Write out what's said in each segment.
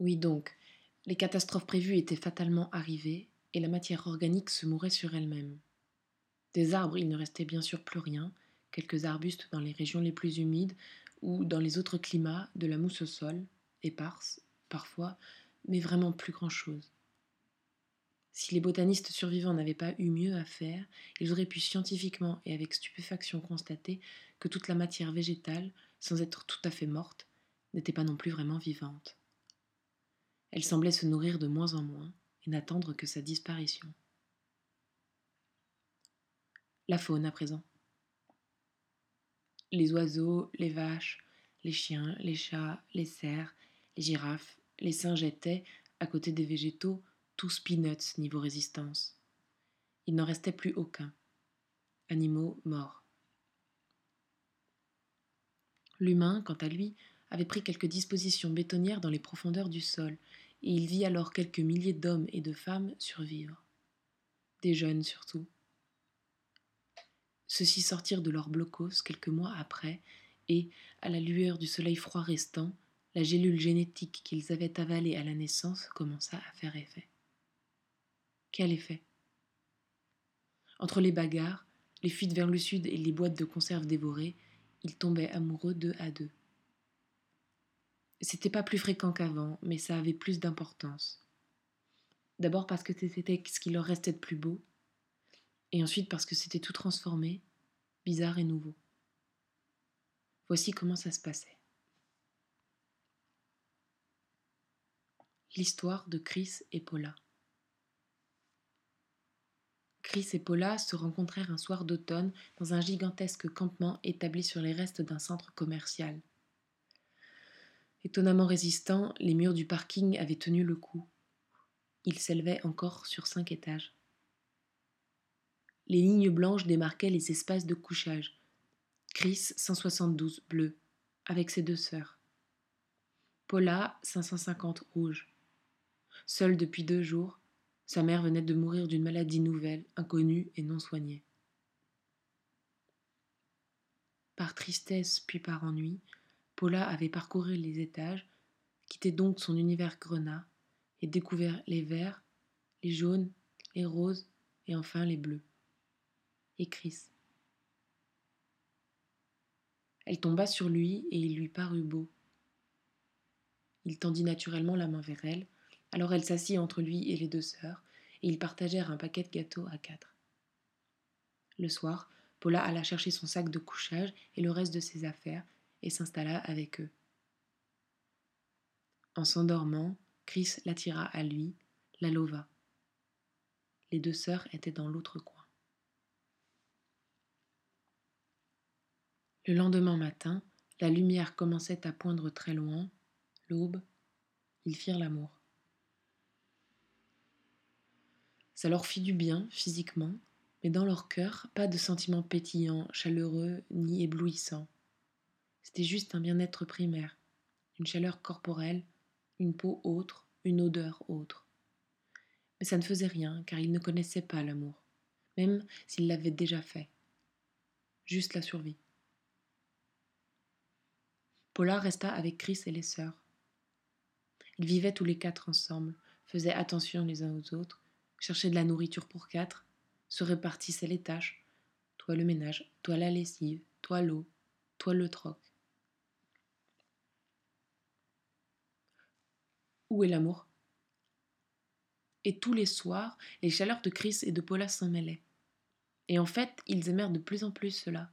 Oui donc, les catastrophes prévues étaient fatalement arrivées, et la matière organique se mourait sur elle-même. Des arbres, il ne restait bien sûr plus rien, quelques arbustes dans les régions les plus humides, ou dans les autres climats, de la mousse au sol, éparse, parfois, mais vraiment plus grand-chose. Si les botanistes survivants n'avaient pas eu mieux à faire, ils auraient pu scientifiquement et avec stupéfaction constater que toute la matière végétale, sans être tout à fait morte, n'était pas non plus vraiment vivante. Elle semblait se nourrir de moins en moins et n'attendre que sa disparition. La faune à présent. Les oiseaux, les vaches, les chiens, les chats, les cerfs, les girafes, les singes étaient, à côté des végétaux, tous peanuts niveau résistance. Il n'en restait plus aucun. Animaux morts. L'humain, quant à lui, avait pris quelques dispositions bétonnières dans les profondeurs du sol, et il vit alors quelques milliers d'hommes et de femmes survivre. Des jeunes surtout. Ceux-ci sortirent de leur blocos quelques mois après, et, à la lueur du soleil froid restant, la gélule génétique qu'ils avaient avalée à la naissance commença à faire effet. Quel effet? Entre les bagarres, les fuites vers le sud et les boîtes de conserve dévorées, ils tombaient amoureux deux à deux. C'était pas plus fréquent qu'avant, mais ça avait plus d'importance. D'abord parce que c'était ce qui leur restait de plus beau, et ensuite parce que c'était tout transformé, bizarre et nouveau. Voici comment ça se passait. L'histoire de Chris et Paula. Chris et Paula se rencontrèrent un soir d'automne dans un gigantesque campement établi sur les restes d'un centre commercial. Étonnamment résistants, les murs du parking avaient tenu le coup. Ils s'élevaient encore sur cinq étages. Les lignes blanches démarquaient les espaces de couchage. Chris 172 bleu, avec ses deux sœurs. Paula 550 rouge. Seule depuis deux jours, sa mère venait de mourir d'une maladie nouvelle, inconnue et non soignée. Par tristesse puis par ennui, Paula avait parcouru les étages, quitté donc son univers grenat, et découvert les verts, les jaunes, les roses et enfin les bleus. Et Chris. Elle tomba sur lui et il lui parut beau. Il tendit naturellement la main vers elle, alors elle s'assit entre lui et les deux sœurs, et ils partagèrent un paquet de gâteaux à quatre. Le soir, Paula alla chercher son sac de couchage et le reste de ses affaires, et s'installa avec eux. En s'endormant, Chris l'attira à lui, la lova. Les deux sœurs étaient dans l'autre coin. Le lendemain matin, la lumière commençait à poindre très loin, l'aube, ils firent l'amour. Ça leur fit du bien physiquement, mais dans leur cœur, pas de sentiments pétillants, chaleureux ni éblouissants. C'était juste un bien-être primaire, une chaleur corporelle, une peau autre, une odeur autre. Mais ça ne faisait rien, car ils ne connaissaient pas l'amour, même s'ils l'avaient déjà fait. Juste la survie. Paula resta avec Chris et les sœurs. Ils vivaient tous les quatre ensemble, faisaient attention les uns aux autres, cherchaient de la nourriture pour quatre, se répartissaient les tâches, toi le ménage, toi la lessive, toi l'eau, toi le troc. Où est l'amour? Et tous les soirs, les chaleurs de Chris et de Paula s'en mêlaient. Et en fait, ils aimèrent de plus en plus cela.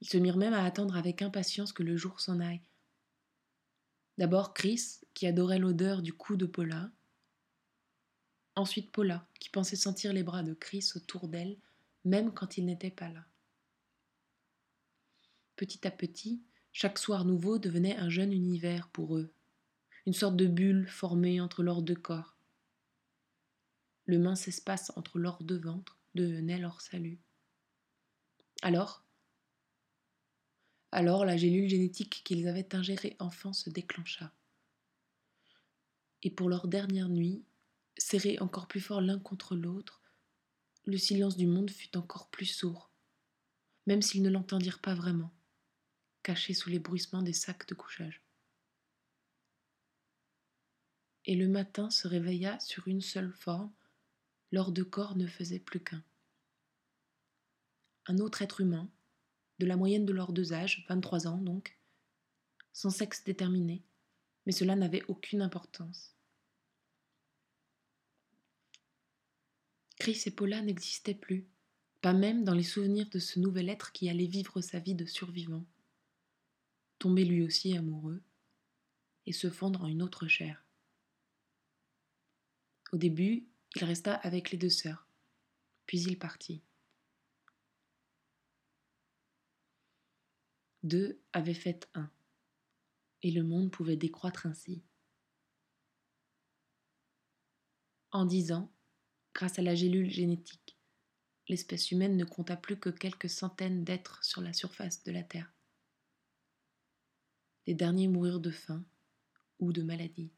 Ils se mirent même à attendre avec impatience que le jour s'en aille. D'abord Chris, qui adorait l'odeur du cou de Paula, Ensuite Paula, qui pensait sentir les bras de Chris autour d'elle, même quand il n'était pas là. Petit à petit, chaque soir nouveau devenait un jeune univers pour eux, une sorte de bulle formée entre leurs deux corps. Le mince espace entre leurs deux ventres devenait leur salut. Alors, alors la gélule génétique qu'ils avaient ingérée enfant se déclencha. Et pour leur dernière nuit, serrés encore plus fort l'un contre l'autre, le silence du monde fut encore plus sourd, même s'ils ne l'entendirent pas vraiment, cachés sous les bruissements des sacs de couchage. Et le matin se réveilla sur une seule forme, leurs deux corps ne faisaient plus qu'un. Un autre être humain, de la moyenne de leurs deux âges, 23 ans donc, sans sexe déterminé, mais cela n'avait aucune importance. Chris et Paula n'existaient plus, pas même dans les souvenirs de ce nouvel être qui allait vivre sa vie de survivant, tomber lui aussi amoureux et se fondre en une autre chair. Au début, il resta avec les deux sœurs, puis il partit. Deux avaient fait un, et le monde pouvait décroître ainsi. En dix ans, grâce à la gélule génétique, l'espèce humaine ne compta plus que quelques centaines d'êtres sur la surface de la Terre. Les derniers mourirent de faim ou de maladie.